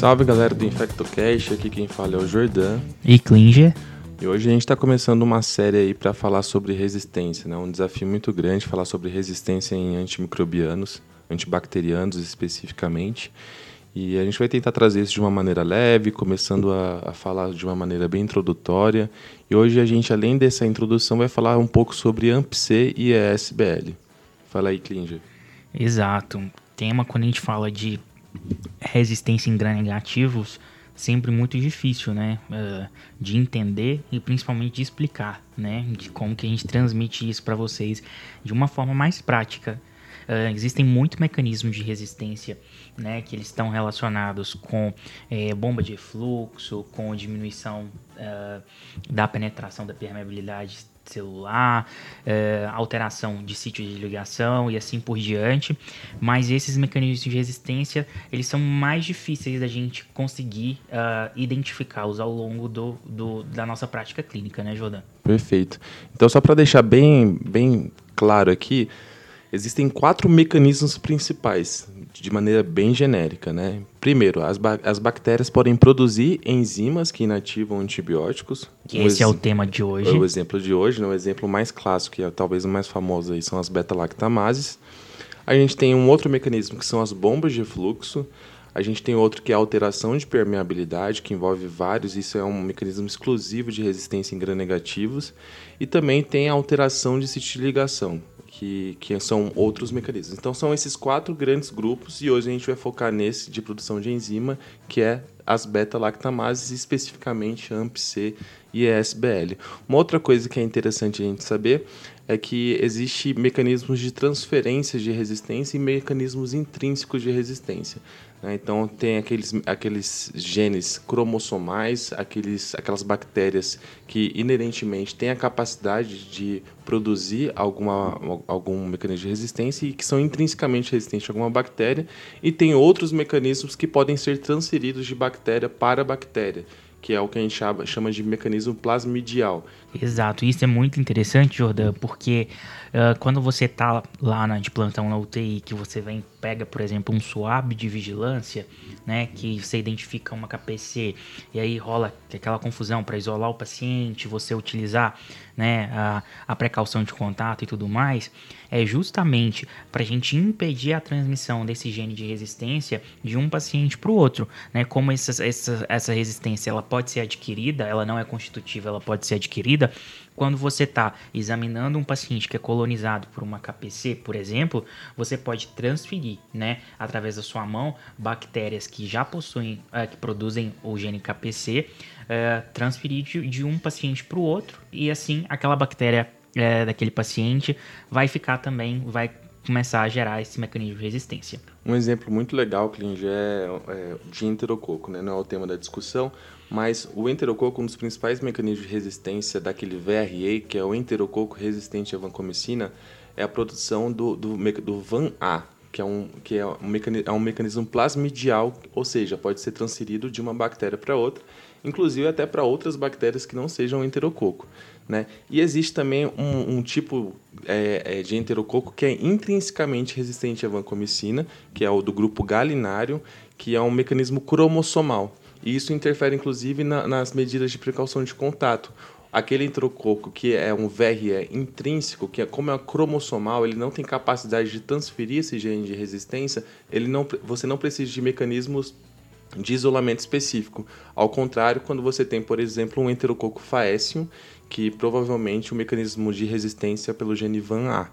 Salve galera do InfectoCast, aqui quem fala é o Jordan. E Klinger. E hoje a gente está começando uma série aí para falar sobre resistência, né? Um desafio muito grande falar sobre resistência em antimicrobianos, antibacterianos especificamente. E a gente vai tentar trazer isso de uma maneira leve, começando a, a, falar de uma maneira bem introdutória. E hoje a gente, além dessa introdução, vai falar um pouco sobre AMP-C e ESBL. Fala aí, Klinger. Exato. Tema quando a gente fala de resistência em gram-negativos, sempre muito difícil, né? Uh, de entender e principalmente de explicar, né? De como que a gente transmite isso para vocês de uma forma mais prática. Uh, existem muitos mecanismos de resistência, né? Que eles estão relacionados com é, bomba de fluxo, com diminuição uh, da penetração da permeabilidade celular, é, alteração de sítio de ligação e assim por diante. Mas esses mecanismos de resistência, eles são mais difíceis da gente conseguir uh, identificá-los ao longo do, do, da nossa prática clínica, né, Jordan? Perfeito. Então, só para deixar bem, bem claro aqui, existem quatro mecanismos principais de maneira bem genérica, né? Primeiro, as, ba as bactérias podem produzir enzimas que inativam antibióticos. Um Esse é o tema de hoje. O exemplo de hoje, né? o exemplo mais clássico, que é talvez o mais famoso aí, são as beta-lactamases. A gente tem um outro mecanismo que são as bombas de fluxo. A gente tem outro que é a alteração de permeabilidade, que envolve vários, isso é um mecanismo exclusivo de resistência em gram-negativos. E também tem a alteração de sítio de ligação que, que são outros mecanismos. Então são esses quatro grandes grupos e hoje a gente vai focar nesse de produção de enzima, que é as beta-lactamases, especificamente AMP-C e ESBL. Uma outra coisa que é interessante a gente saber é que existe mecanismos de transferência de resistência e mecanismos intrínsecos de resistência. Né? Então tem aqueles, aqueles genes cromossomais, aqueles, aquelas bactérias que inerentemente têm a capacidade de produzir alguma, algum mecanismo de resistência e que são intrinsecamente resistentes a alguma bactéria, e tem outros mecanismos que podem ser transferidos de bactéria para bactéria que é o que a gente chama, chama de mecanismo plasmidial. Exato, isso é muito interessante, Jordan, porque uh, quando você está lá na, de plantão na UTI, que você vem pega, por exemplo, um swab de vigilância, né, que você identifica uma KPC e aí rola aquela confusão para isolar o paciente, você utilizar, né, a, a precaução de contato e tudo mais, é justamente para a gente impedir a transmissão desse gene de resistência de um paciente para o outro, né, como essa, essa, essa resistência ela pode ser adquirida, ela não é constitutiva, ela pode ser adquirida quando você está examinando um paciente que é colonizado por uma KPC, por exemplo, você pode transferir, né, através da sua mão, bactérias que já possuem, é, que produzem o gene KPC, é, transferir de, de, um paciente para o outro e assim aquela bactéria é, daquele paciente vai ficar também, vai começar a gerar esse mecanismo de resistência. Um exemplo muito legal, Klinger, é, é de enterococo, né? não é o tema da discussão, mas o enterococo, um dos principais mecanismos de resistência daquele VRA, que é o enterococo resistente à vancomicina, é a produção do, do, do VAN-A, que, é um, que é, um mecanismo, é um mecanismo plasmidial, ou seja, pode ser transferido de uma bactéria para outra, inclusive até para outras bactérias que não sejam enterococo. Né? E existe também um, um tipo é, é, de enterococo que é intrinsecamente resistente à vancomicina, que é o do grupo galinário, que é um mecanismo cromossomal. E isso interfere, inclusive, na, nas medidas de precaução de contato. Aquele enterococo que é um VRE intrínseco, que é como é cromossomal, ele não tem capacidade de transferir esse gene de resistência, ele não, você não precisa de mecanismos de isolamento específico. Ao contrário, quando você tem, por exemplo, um enterococo faecium, que provavelmente o mecanismo de resistência pelo gene VAN-A.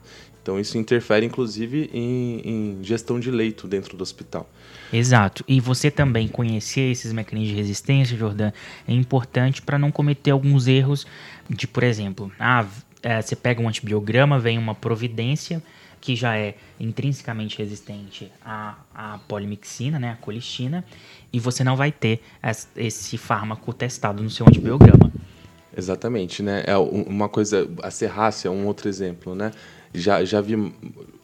Então isso interfere inclusive em, em, gestão de leito dentro do hospital. Exato. E você também conhecer esses mecanismos de resistência, Jordan, é importante para não cometer alguns erros de, por exemplo, ah, é, você pega um antibiograma, vem uma providência que já é intrinsecamente resistente à, à polimixina, né, à colistina, e você não vai ter esse fármaco testado no seu antibiograma. Exatamente, né? É uma coisa, a serrácea é um outro exemplo, né? Já, já vi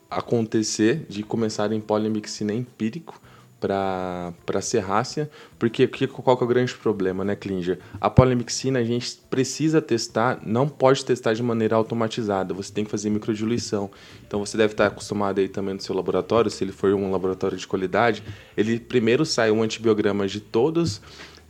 acontecer de começar em polimixina empírico para serrácea, porque que, qual que é o grande problema, né, Klinger? A polimixina a gente precisa testar, não pode testar de maneira automatizada, você tem que fazer microdiluição. Então você deve estar acostumado aí também no seu laboratório, se ele for um laboratório de qualidade, ele primeiro sai um antibiograma de todos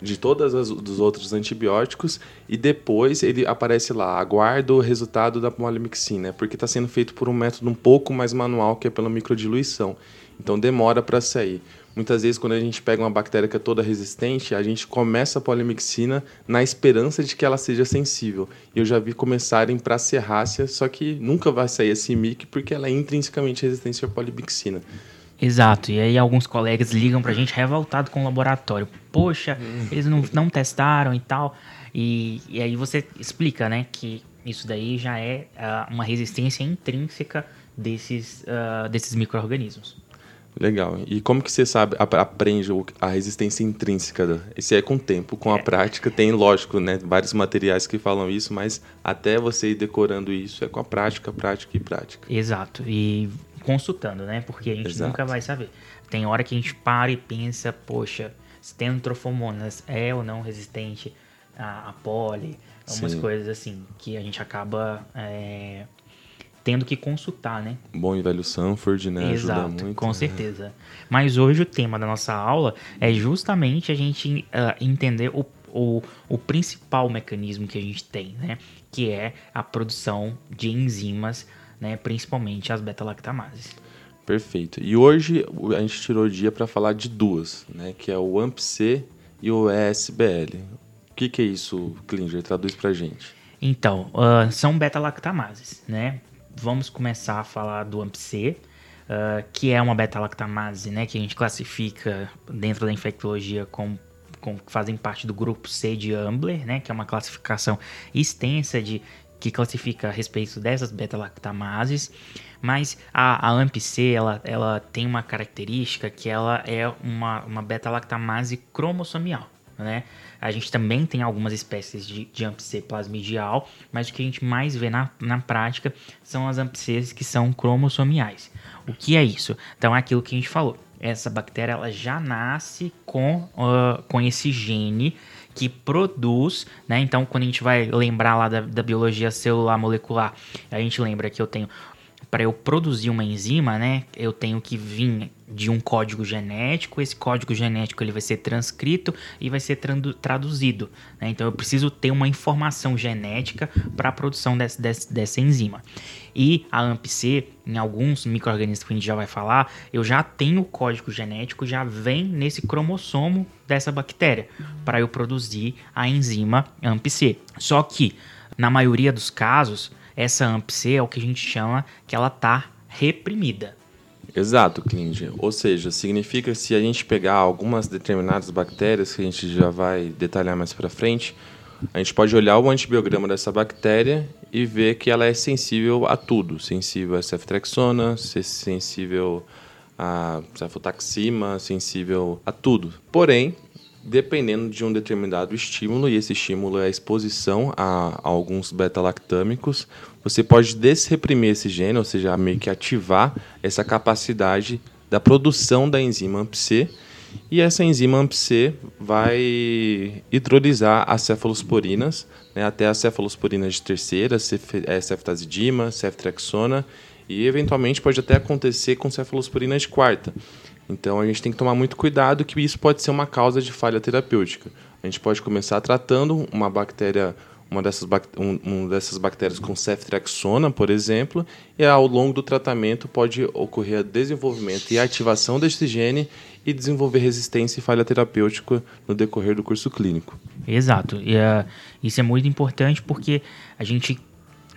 de todos os outros antibióticos e depois ele aparece lá, aguarda o resultado da polimixina, porque está sendo feito por um método um pouco mais manual, que é pela microdiluição. Então demora para sair. Muitas vezes, quando a gente pega uma bactéria que é toda resistente, a gente começa a polimixina na esperança de que ela seja sensível. Eu já vi começarem para serrácea, só que nunca vai sair esse mic porque ela é intrinsecamente resistente à polimixina. Exato, e aí alguns colegas ligam pra gente revoltado com o laboratório. Poxa, hum. eles não, não testaram e tal. E, e aí você explica, né, que isso daí já é uh, uma resistência intrínseca desses, uh, desses micro-organismos. Legal. E como que você sabe, aprende a resistência intrínseca? Isso é com o tempo, com a é. prática. Tem, lógico, né, vários materiais que falam isso, mas até você ir decorando isso é com a prática, prática e prática. Exato. E consultando, né? Porque a gente Exato. nunca vai saber. Tem hora que a gente para e pensa, poxa, se tem antrofomonas é ou não resistente a, a poli, algumas coisas assim, que a gente acaba é, tendo que consultar, né? Bom e velho Sanford, né? Exato, Ajuda muito. Com né? certeza. Mas hoje o tema da nossa aula é justamente a gente uh, entender o, o, o principal mecanismo que a gente tem, né? Que é a produção de enzimas, né? Principalmente as beta-lactamases. Perfeito. E hoje a gente tirou o dia para falar de duas, né? Que é o AMP-C e o ESBL. O que, que é isso, Klinger? Traduz pra gente. Então, uh, são beta-lactamases, né? vamos começar a falar do AMP-C, uh, que é uma beta-lactamase, né, que a gente classifica dentro da infectologia como com, fazem parte do grupo C de Ambler, né, que é uma classificação extensa de que classifica a respeito dessas beta-lactamases, mas a, a AMP-C ela, ela tem uma característica que ela é uma, uma beta-lactamase cromossomial, né? A gente também tem algumas espécies de, de AMP-C plasmidial, mas o que a gente mais vê na, na prática são as AMP-Cs que são cromossomiais. O que é isso? Então é aquilo que a gente falou. Essa bactéria ela já nasce com, uh, com esse gene que produz, né? Então, quando a gente vai lembrar lá da, da biologia celular molecular, a gente lembra que eu tenho para eu produzir uma enzima, né, eu tenho que vir de um código genético. Esse código genético ele vai ser transcrito e vai ser traduzido. Né? Então eu preciso ter uma informação genética para a produção desse, desse, dessa enzima. E a AMP-C, em alguns micro-organismos que a gente já vai falar, eu já tenho o código genético, já vem nesse cromossomo dessa bactéria para eu produzir a enzima AMP-C. Só que, na maioria dos casos, essa AMP-C é o que a gente chama que ela está reprimida. Exato, Klinger. Ou seja, significa que se a gente pegar algumas determinadas bactérias, que a gente já vai detalhar mais para frente, a gente pode olhar o antibiograma dessa bactéria e ver que ela é sensível a tudo. Sensível a ceftrexona, sensível a cefotaxima, sensível a tudo. Porém, dependendo de um determinado estímulo, e esse estímulo é a exposição a, a alguns beta-lactâmicos, você pode desreprimir esse gene, ou seja, meio que ativar essa capacidade da produção da enzima AMP-C, e essa enzima AMP-C vai hidrolisar as cefalosporinas, né, até as cefalosporinas de terceira, cef, é, ceftazidima, ceftrexona, e eventualmente pode até acontecer com cefalosporinas de quarta. Então a gente tem que tomar muito cuidado que isso pode ser uma causa de falha terapêutica. A gente pode começar tratando uma bactéria, uma dessas, um, dessas bactérias com ceftriaxona, por exemplo, e ao longo do tratamento pode ocorrer desenvolvimento e ativação desse gene e desenvolver resistência e falha terapêutica no decorrer do curso clínico. Exato. E, uh, isso é muito importante porque a gente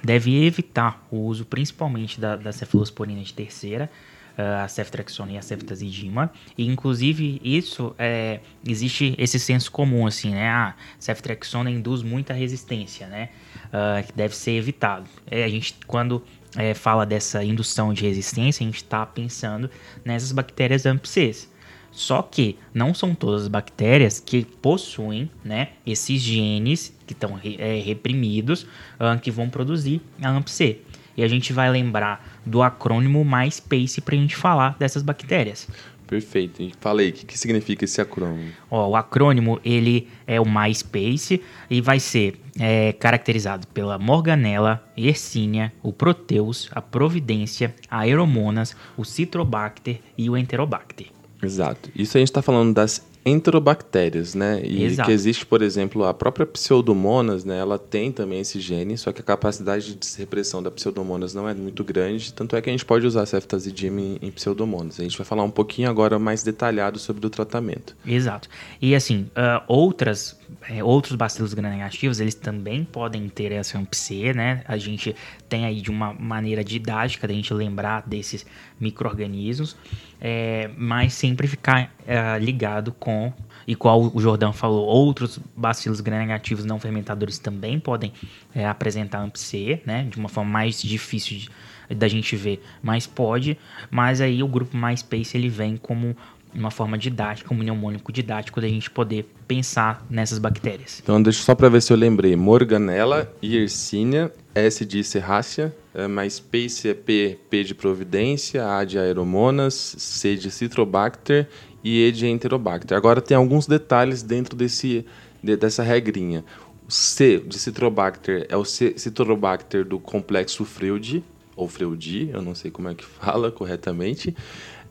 deve evitar o uso principalmente da, da cefalosporina de terceira, uh, a ceftriaxona e a ceftazidima. E inclusive isso é, existe esse senso comum assim, né? A ceftriaxona induz muita resistência, né? Uh, que deve ser evitado. É, a gente quando é, fala dessa indução de resistência, a gente está pensando nessas bactérias AMP-Cs. Só que não são todas as bactérias que possuem né, esses genes que estão é, reprimidos uh, que vão produzir a AMP-C. E a gente vai lembrar do acrônimo MySpace para a gente falar dessas bactérias. Perfeito. E falei, o que, que significa esse acrônimo? Ó, o acrônimo ele é o MySpace e vai ser é, caracterizado pela Morganella, Yersinia, o Proteus, a Providência, a Aeromonas, o Citrobacter e o Enterobacter. Exato. Isso a gente está falando das enterobactérias, né? E Exato. que existe, por exemplo, a própria pseudomonas, né? Ela tem também esse gene, só que a capacidade de repressão da pseudomonas não é muito grande, tanto é que a gente pode usar ceftazidime em, pseudomonas. A gente vai falar um pouquinho agora mais detalhado sobre o tratamento. Exato. E assim, uh, outras é, outros bacilos gram-negativos, eles também podem ter essa ampc, né? A gente tem aí de uma maneira didática da gente lembrar desses micro-organismos, é, mas sempre ficar é, ligado com, e qual o Jordão falou, outros bacilos gram-negativos não fermentadores também podem é, apresentar ampc, né? De uma forma mais difícil de, da gente ver, mas pode, mas aí o grupo MySpace ele vem como uma forma didática, um mnemônico didático da gente poder pensar nessas bactérias. Então, deixa só para ver se eu lembrei. Morganella, Yersinia, S de Serrácea, é, mais Pace é P, P de Providência, A de Aeromonas, C de Citrobacter e E de Enterobacter. Agora tem alguns detalhes dentro desse, de, dessa regrinha. O C de Citrobacter é o C, Citrobacter do complexo Freud, ou Freudi, eu não sei como é que fala corretamente.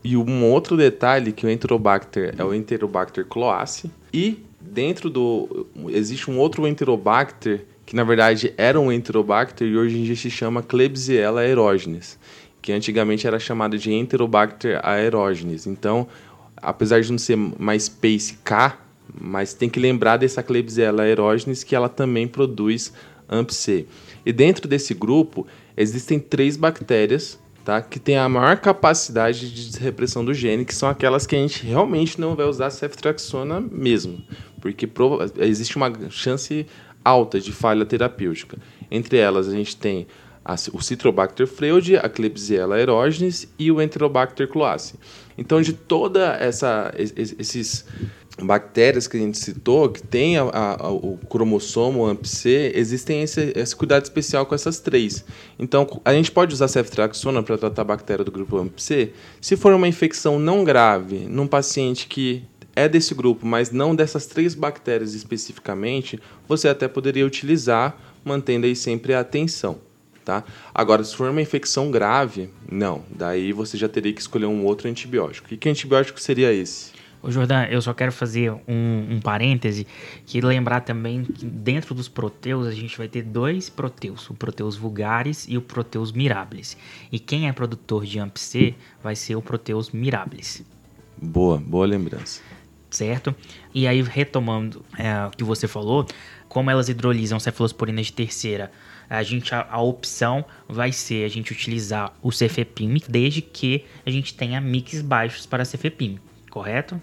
E um outro detalhe que o Enterobacter é o Enterobacter cloace e dentro do existe um outro Enterobacter que na verdade era um Enterobacter e hoje em dia se chama Klebsiella aerogenes, que antigamente era chamada de Enterobacter aerogenes. Então, apesar de não ser mais Pace K, mas tem que lembrar dessa Klebsiella aerogenes que ela também produz AMP-C. E dentro desse grupo existem três bactérias tá? que tem a maior capacidade de repressão do gene, que são aquelas que a gente realmente não vai usar ceftriaxona mesmo, porque existe uma chance alta de falha terapêutica. Entre elas, a gente tem a, o Citrobacter freud, a Klebsiella aerogenes e o Enterobacter cloace. Então, de toda essa esses bactérias que a gente citou, que tem a, a, o cromossomo AMP-C, existem esse, esse, cuidado especial com essas três. Então, a gente pode usar ceftriaxona para tratar a bactéria do grupo AMP-C se for uma infecção não grave, num paciente que é desse grupo, mas não dessas três bactérias especificamente, você até poderia utilizar, mantendo aí sempre a atenção. Tá? Agora, se for uma infecção grave, não. Daí você já teria que escolher um outro antibiótico. E que antibiótico seria esse? Ô Jordan, eu só quero fazer um, um parêntese que lembrar também que dentro dos proteus a gente vai ter dois proteus, o proteus vulgaris e o proteus mirabilis. E quem é produtor de AMP-C vai ser o proteus mirabilis. Boa, boa lembrança. Certo? E aí, retomando é, o que você falou, como elas hidrolisam cefalosporinas de terceira, a gente a, a, opção vai ser a gente utilizar o cefepime desde que a gente tenha mix baixos para cefepime, correto?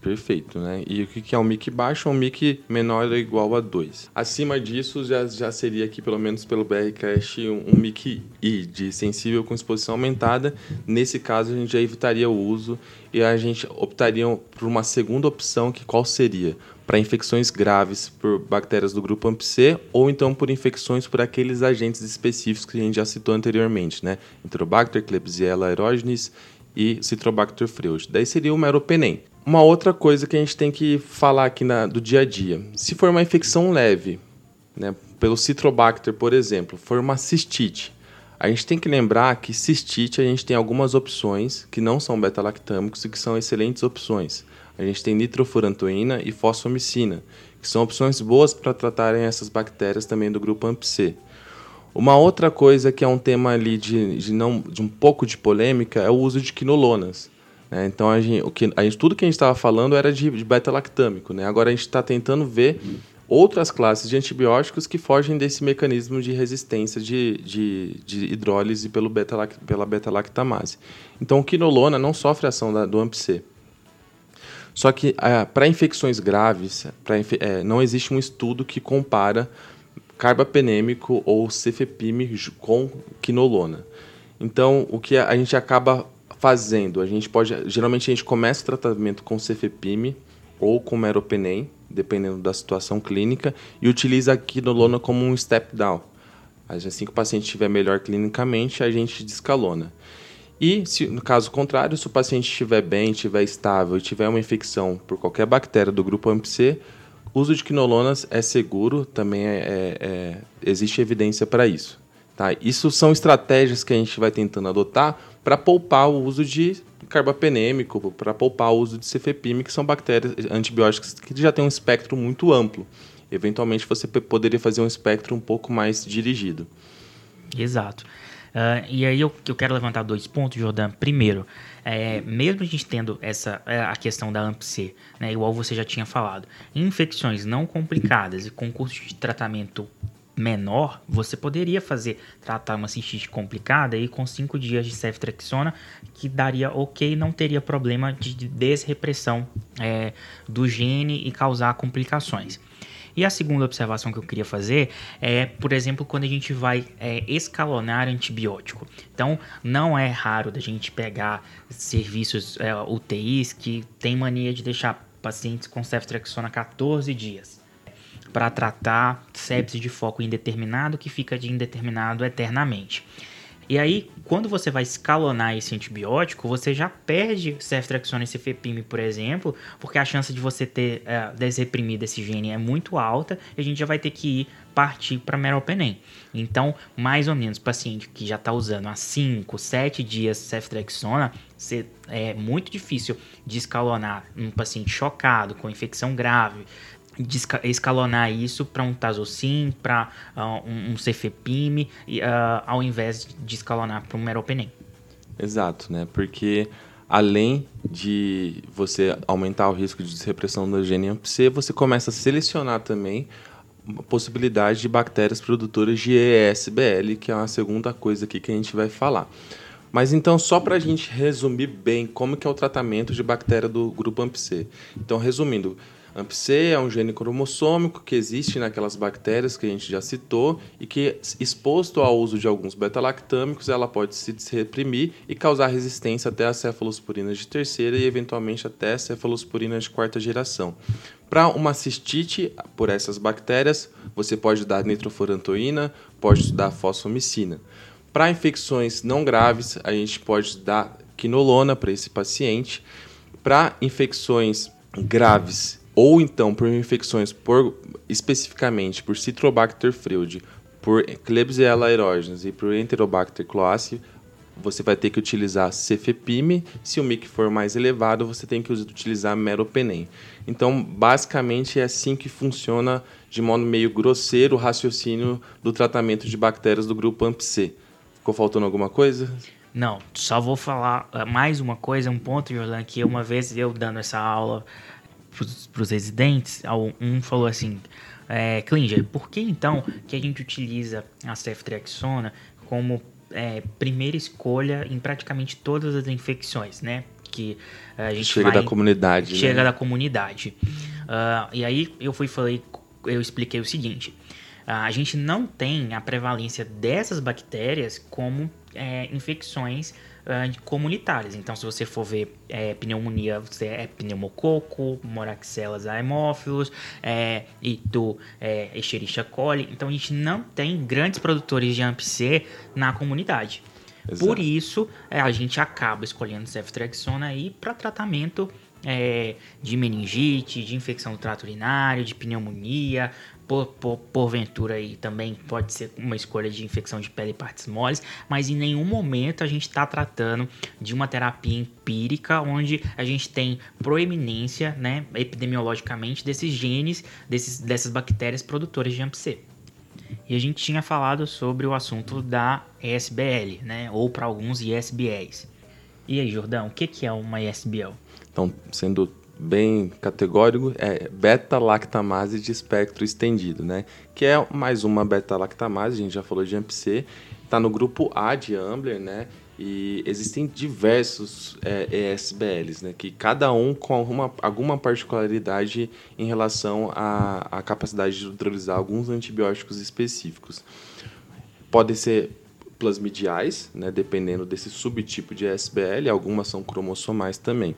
Perfeito, né? E o que é um mic baixo? Um mic menor ou igual a 2. Acima disso, já, já seria aqui, pelo menos pelo BRCast, um, um mic I, de sensível com exposição aumentada. Nesse caso, a gente já evitaria o uso e a gente optaria por uma segunda opção, que qual seria? Para infecções graves por bactérias do grupo AMP-C ou então por infecções por aqueles agentes específicos que a gente já citou anteriormente, né? Enterobacter, Klebsiella aerogenes e Citrobacter freud. Daí seria o meropenem. Uma outra coisa que a gente tem que falar aqui na, do dia a dia. Se for uma infecção leve, né, pelo Citrobacter, por exemplo, for uma cistite, a gente tem que lembrar que cistite a gente tem algumas opções que não são beta-lactâmicos e que são excelentes opções. A gente tem nitrofurantoína e fosfomicina, que são opções boas para tratarem essas bactérias também do grupo AMP-C. Uma outra coisa que é um tema ali de, de, não, de um pouco de polêmica é o uso de quinolonas. Né? Então, a gente, o que, a gente, tudo que a gente estava falando era de, de beta-lactâmico. Né? Agora, a gente está tentando ver outras classes de antibióticos que fogem desse mecanismo de resistência de, de, de hidrólise pelo beta pela beta-lactamase. Então, o quinolona não sofre ação da, do AMP-C. Só que é, para infecções graves, é, não existe um estudo que compara carbapenêmico ou cefepime com quinolona. Então, o que a gente acaba fazendo? A gente pode, geralmente a gente começa o tratamento com cefepime ou com meropenem, dependendo da situação clínica, e utiliza a quinolona como um step down. Assim que o paciente estiver melhor clinicamente, a gente descalona. E, se, no caso contrário, se o paciente estiver bem, estiver estável e tiver uma infecção por qualquer bactéria do grupo AMP-C, o uso de quinolonas é seguro, também é, é, é existe evidência para isso. Tá? Isso são estratégias que a gente vai tentando adotar para poupar o uso de carbapenêmico, para poupar o uso de cefepime, que são bactérias antibióticas que já têm um espectro muito amplo. Eventualmente você poderia fazer um espectro um pouco mais dirigido. Exato. Uh, e aí eu, eu quero levantar dois pontos, Jordan. Primeiro, é, mesmo a gente tendo essa é, a questão da AMP-C, né, igual você já tinha falado, infecções não complicadas e com custo de tratamento menor, você poderia fazer tratar uma cistite complicada e com cinco dias de ceftriaxona que daria ok, não teria problema de desrepressão é, do gene e causar complicações. E a segunda observação que eu queria fazer é, por exemplo, quando a gente vai é, escalonar antibiótico. Então, não é raro da gente pegar serviços é, UTIs que tem mania de deixar pacientes com ceftriaxona 14 dias para tratar sepsis de foco indeterminado que fica de indeterminado eternamente. E aí, quando você vai escalonar esse antibiótico, você já perde ceftriaxona e cefepime, por exemplo, porque a chance de você ter é, desreprimido esse gene é muito alta e a gente já vai ter que ir partir para meropenem. Então, mais ou menos, paciente que já está usando há 5, 7 dias ceftriaxona, é muito difícil de escalonar um paciente chocado, com infecção grave, escalonar isso para um Tazocin, para uh, um, um Cefepime, uh, ao invés de escalonar para um Meropenem. Exato, né? Porque além de você aumentar o risco de desrepressão da gene AMP-C, você começa a selecionar também a possibilidade de bactérias produtoras de ESBL, que é uma segunda coisa aqui que a gente vai falar. Mas então, só para a gente resumir bem como que é o tratamento de bactéria do grupo AMP-C. Então, resumindo, AMP-C é um gene cromossômico que existe naquelas bactérias que a gente já citou e que, exposto ao uso de alguns beta-lactâmicos, ela pode se reprimir e causar resistência até a cefalosporinas de terceira e, eventualmente, até cefalosporinas de quarta geração. Para uma cistite por essas bactérias, você pode dar nitrofurantoína, pode dar fosfomicina. Para infecções não graves, a gente pode dar quinolona para esse paciente. Para infecções graves ou então por infecções por, especificamente por Citrobacter freud, por Klebsiella aerogenes e por Enterobacter cloaci, você vai ter que utilizar cefepime. Se o MIC for mais elevado, você tem que utilizar meropenem. Então, basicamente é assim que funciona de modo meio grosseiro o raciocínio do tratamento de bactérias do grupo AMP-C. Ficou faltando alguma coisa? Não, só vou falar eh, mais uma coisa, um ponto, Jordan, que uma vez eu dando essa aula para os residentes, um falou assim, é, Klinger, por que então que a gente utiliza a ceftriaxona como é, primeira escolha em praticamente todas as infecções, né? Que a gente chega vai, da comunidade. Chega né? da comunidade. Uh, e aí eu fui falei, eu expliquei o seguinte: uh, a gente não tem a prevalência dessas bactérias como é, infecções uh, comunitárias. Então, se você for ver é, pneumonia, você é pneumococo, moraxelas haemophilus, é, tu é, Escherichia coli. Então, a gente não tem grandes produtores de AMP-C na comunidade. Exato. Por isso, é, a gente acaba escolhendo ceftriaxona aí para tratamento é, de meningite, de infecção do trato urinário, de pneumonia, por, por, porventura aí também pode ser uma escolha de infecção de pele e partes moles, mas em nenhum momento a gente está tratando de uma terapia empírica onde a gente tem proeminência, né, epidemiologicamente, desses genes, desses, dessas bactérias produtoras de AMP-C. E a gente tinha falado sobre o assunto da ESBL, né, ou para alguns ISBLs. E aí, Jordão, o que, que é uma ISBL? Então, sendo bem categórico, é beta-lactamase de espectro estendido, né? Que é mais uma beta-lactamase, a gente já falou de AMP-C, está no grupo A de Ambler, né? E existem diversos é, ESBLs, né? Que cada um com uma, alguma particularidade em relação à, à capacidade de neutralizar alguns antibióticos específicos. Podem ser plasmidiais, né? Dependendo desse subtipo de ESBL, algumas são cromossomais também.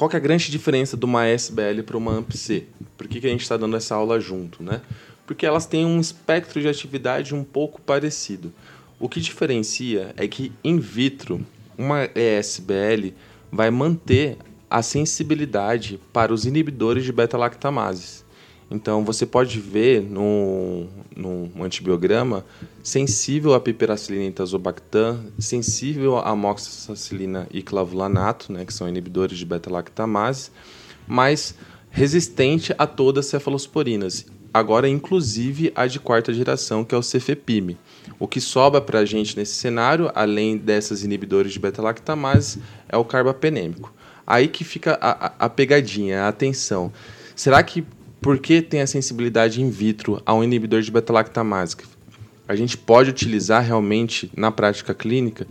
Qual que é a grande diferença de uma SBL para uma AMP-C? Por que, que a gente está dando essa aula junto, né? Porque elas têm um espectro de atividade um pouco parecido. O que diferencia é que in vitro, uma ESBL vai manter a sensibilidade para os inibidores de beta-lactamases. Então, você pode ver no, no antibiograma sensível a piperacilina e tazobactam, sensível a amoxicilina e clavulanato, né, que são inibidores de beta-lactamase, mas resistente a todas as cefalosporinas. Agora, inclusive a de quarta geração, que é o cefepime. O que sobra para a gente nesse cenário, além dessas inibidores de beta-lactamase, é o carbapenêmico. Aí que fica a, a pegadinha, a atenção. Será que por que tem a sensibilidade in vitro a um inibidor de beta-lactamase? A gente pode utilizar realmente na prática clínica?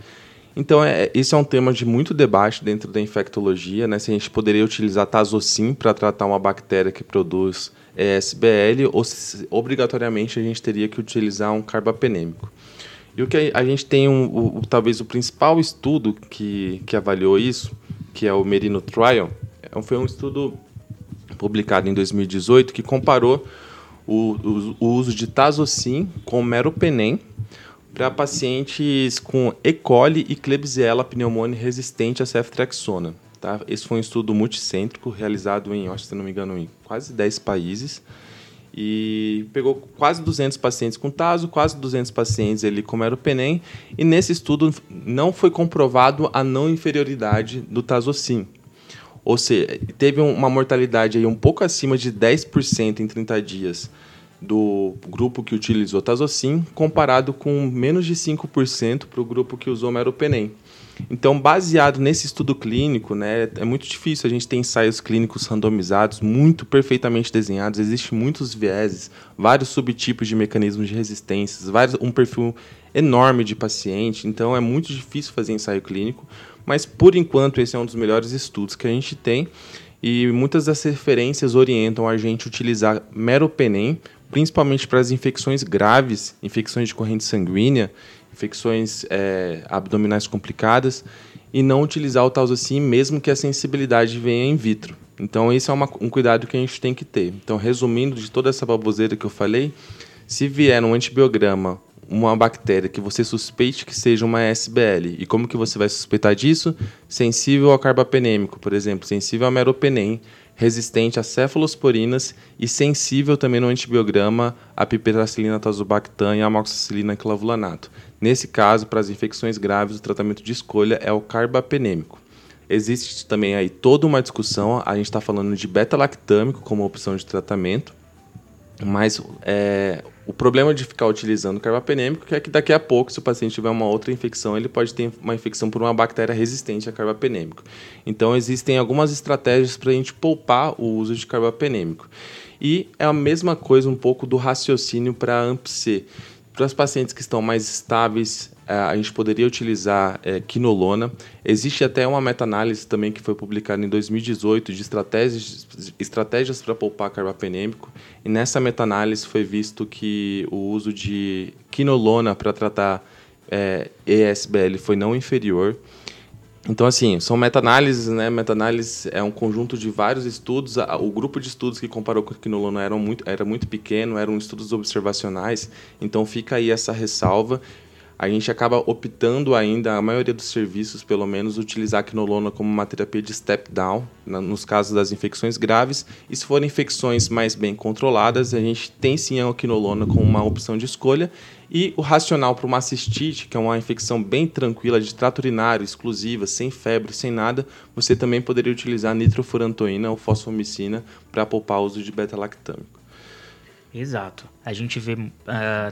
Então, é, é um tema de muito debate dentro da infectologia, né? Se a gente poderia utilizar tazocin para tratar uma bactéria que produz ESBL ou se, obrigatoriamente a gente teria que utilizar um carbapenêmico. E o que a, gente tem, um, o, talvez o principal estudo que, que avaliou isso, que é o Merino Trial, é foi um estudo publicado em 2018 que comparou o, o, o uso de tazocin com meropenem para pacientes com E. coli e Klebsiella pneumoniae resistente a ceftriaxona. Tá? Esse foi um estudo multicêntrico realizado em, acho, se não me engano, em quase 10 países e pegou quase 200 pacientes com taso, quase 200 pacientes ele com meropenem e nesse estudo não foi comprovado a não inferioridade do tazocin. Ou seja, teve uma mortalidade aí um pouco acima de 10% em 30 dias do grupo que utilizou Tazocin, comparado com menos de 5% para o grupo que usou Meropenem. Então, baseado nesse estudo clínico, né, é muito difícil a gente ter ensaios clínicos randomizados, muito perfeitamente desenhados, existem muitos vieses, vários subtipos de mecanismos de resistências, vários, um perfil enorme de paciente, então é muito difícil fazer ensaio clínico, mas por enquanto esse é um dos melhores estudos que a gente tem e muitas das referências orientam a gente utilizar meropenem, principalmente para as infecções graves, infecções de corrente sanguínea, infecções é, abdominais complicadas, e não utilizar o tauzacin mesmo que a sensibilidade venha in vitro. Então esse é uma, um cuidado que a gente tem que ter. Então resumindo de toda essa baboseira que eu falei, se vier um antibiograma uma bactéria que você suspeite que seja uma SBL. E como que você vai suspeitar disso? Sensível ao carbapenêmico, por exemplo, sensível ao meropenem, resistente a cefalosporinas e sensível também no antibiograma a piperacilina tazobactam e a amoxicilina clavulanato. Nesse caso, para as infecções graves, o tratamento de escolha é o carbapenêmico. Existe também aí toda uma discussão, a gente está falando de beta-lactâmico como opção de tratamento, mas é, o problema de ficar utilizando carbapenêmico é que daqui a pouco, se o paciente tiver uma outra infecção, ele pode ter uma infecção por uma bactéria resistente a carbapenêmico. Então, existem algumas estratégias para a gente poupar o uso de carbapenêmico. E é a mesma coisa um pouco do raciocínio para a AMP-C. Para os pacientes que estão mais estáveis, é, a gente poderia utilizar é, quinolona. Existe até uma meta-análise também que foi publicada em 2018 de estratégias, estratégias para poupar carbapenêmico. E nessa meta-análise foi visto que o uso de quinolona para tratar é, ESBL foi não inferior. Então, assim, são meta-análises, né? Meta-análise é um conjunto de vários estudos. O grupo de estudos que comparou com a quinolona era muito, era muito pequeno, eram estudos observacionais. Então, fica aí essa ressalva a gente acaba optando ainda, a maioria dos serviços, pelo menos, utilizar a quinolona como uma terapia de step down, nos casos das infecções graves. E se forem infecções mais bem controladas, a gente tem sim a quinolona como uma opção de escolha. E o racional para uma cistite, que é uma infecção bem tranquila de trato urinário, exclusiva, sem febre, sem nada, você também poderia utilizar nitrofurantoína ou fosfomicina para poupar o uso de beta-lactâmico. Exato. A gente vê uh,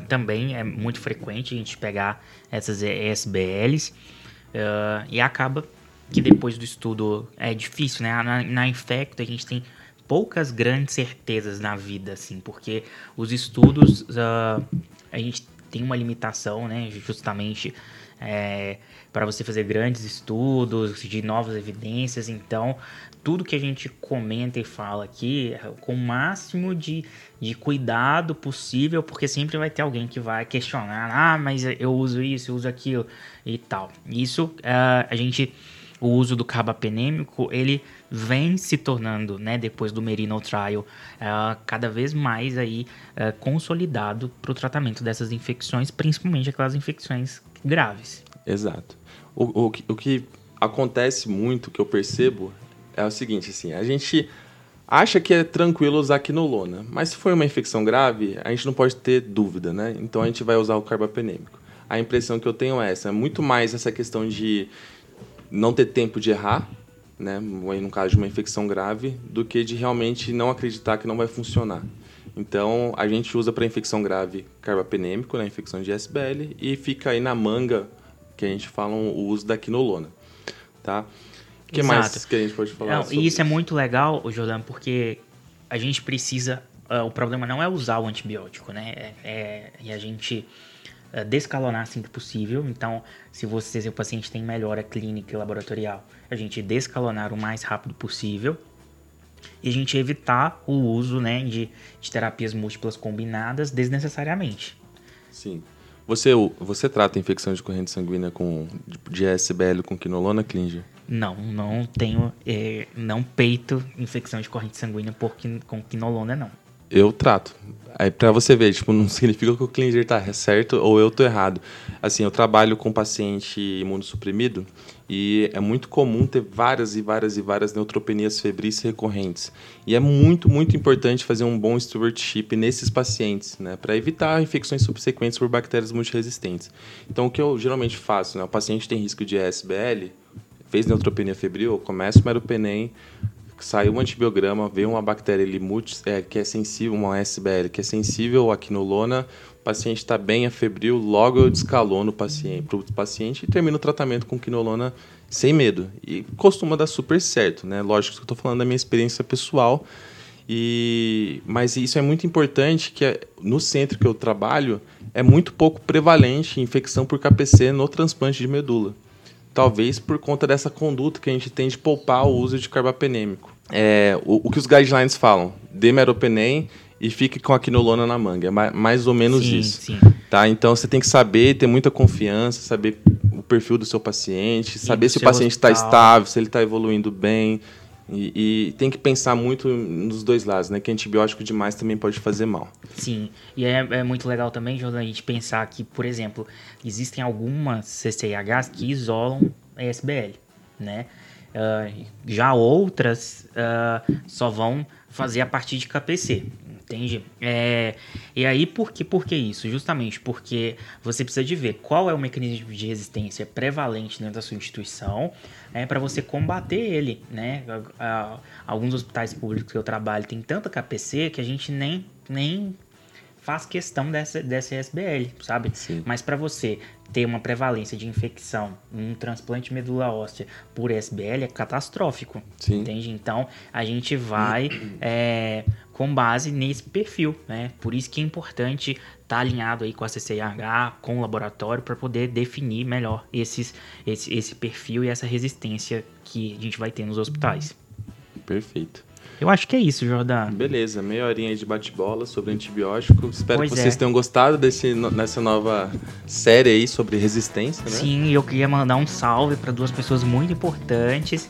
também, é muito frequente a gente pegar essas ESBLs uh, e acaba que depois do estudo é difícil, né? Na, na Infecto a gente tem poucas grandes certezas na vida, assim, porque os estudos uh, a gente tem uma limitação, né? Justamente é, para você fazer grandes estudos de novas evidências. Então, tudo que a gente comenta e fala aqui é com o máximo de, de cuidado possível, porque sempre vai ter alguém que vai questionar: ah, mas eu uso isso, eu uso aquilo e tal. Isso uh, a gente. O uso do carbapenêmico, ele vem se tornando, né, depois do Merino Trial, uh, cada vez mais aí uh, consolidado para o tratamento dessas infecções, principalmente aquelas infecções graves. Exato. O, o, o que acontece muito, que eu percebo, é o seguinte, assim, a gente acha que é tranquilo usar quinolona, mas se for uma infecção grave, a gente não pode ter dúvida, né? Então a gente vai usar o carbapenêmico. A impressão que eu tenho é essa, é muito mais essa questão de não ter tempo de errar, né, no caso de uma infecção grave, do que de realmente não acreditar que não vai funcionar. Então, a gente usa para infecção grave carbapenêmico, né, infecção de SBL, e fica aí na manga que a gente fala o uso da quinolona, tá? O que Exato. mais que a gente pode falar? Não, e isso, isso é muito legal, Jordan, porque a gente precisa. Uh, o problema não é usar o antibiótico, né? É, é, e a gente descalonar assim que possível. Então, se você, se o paciente tem melhora clínica e laboratorial, a gente descalonar o mais rápido possível e a gente evitar o uso né, de, de terapias múltiplas combinadas desnecessariamente. Sim. Você, você trata infecção de corrente sanguínea com, de SBL com quinolona, Klinger? Não, não tenho, é, não peito infecção de corrente sanguínea por, com quinolona, não. Eu trato. Aí pra você ver, tipo, não significa que o Klinger tá certo ou eu tô errado. Assim, eu trabalho com paciente imunossuprimido e é muito comum ter várias e várias e várias neutropenias febris recorrentes. E é muito, muito importante fazer um bom stewardship nesses pacientes, né, para evitar infecções subsequentes por bactérias multiresistentes. Então, o que eu geralmente faço, né, o paciente tem risco de ESBL, fez neutropenia febril, eu começo o meropenem, saiu um antibiograma, veio uma bactéria ali, multi, é, que é sensível, uma SBL, que é sensível à quinolona, o paciente está bem, é febril, logo eu descalono o paciente, para o paciente e termino o tratamento com quinolona sem medo. E costuma dar super certo, né? Lógico que eu estou falando da minha experiência pessoal, e, mas isso é muito importante que é, no centro que eu trabalho é muito pouco prevalente infecção por KPC no transplante de medula talvez por conta dessa conduta que a gente tem de poupar o uso de carbapenêmico. É, o, o que os guidelines falam, dê meropenem e fique com a quinolona na manga. É mais ou menos sim, isso. Sim. Tá? Então você tem que saber, ter muita confiança, saber o perfil do seu paciente, saber se o paciente está estável, se ele está evoluindo bem, e, e, tem que pensar muito nos dois lados, né? Que antibiótico demais também pode fazer mal. Sim, e é, é muito legal também, Jordan, a gente pensar que, por exemplo, existem algumas CCIHs que isolam SBL, né? Uh, já outras uh, só vão fazer a partir de KPC. Entende? É, e aí, por que, por que isso? Justamente porque você precisa de ver qual é o mecanismo de resistência prevalente dentro da sua instituição é, para você combater ele. Né? Alguns hospitais públicos que eu trabalho tem tanta KPC que a gente nem, nem faz questão dessa, dessa SBL, sabe? Sim. Mas para você ter uma prevalência de infecção um transplante medula óssea por SBL é catastrófico, Sim. entende? Então a gente vai é, com base nesse perfil, né? Por isso que é importante estar tá alinhado aí com a CCIH, com o laboratório, para poder definir melhor esses, esse, esse perfil e essa resistência que a gente vai ter nos hospitais. Perfeito. Eu acho que é isso, Jordão. Beleza, meia horinha de bate-bola sobre antibiótico. Espero pois que vocês é. tenham gostado desse, nessa nova série aí sobre resistência, né? Sim, eu queria mandar um salve para duas pessoas muito importantes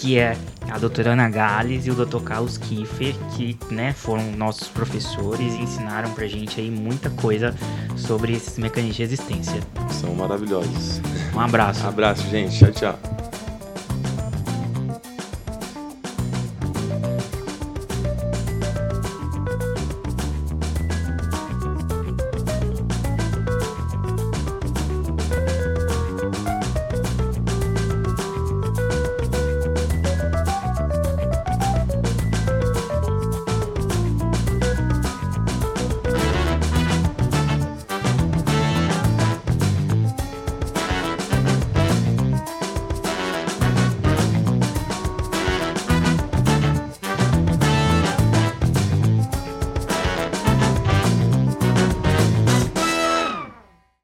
que é a doutora Ana Gales e o doutor Carlos Kiefer, que né, foram nossos professores e ensinaram pra gente aí muita coisa sobre esses mecanismos de resistência. São maravilhosos. Um abraço. abraço, gente. Tchau, tchau.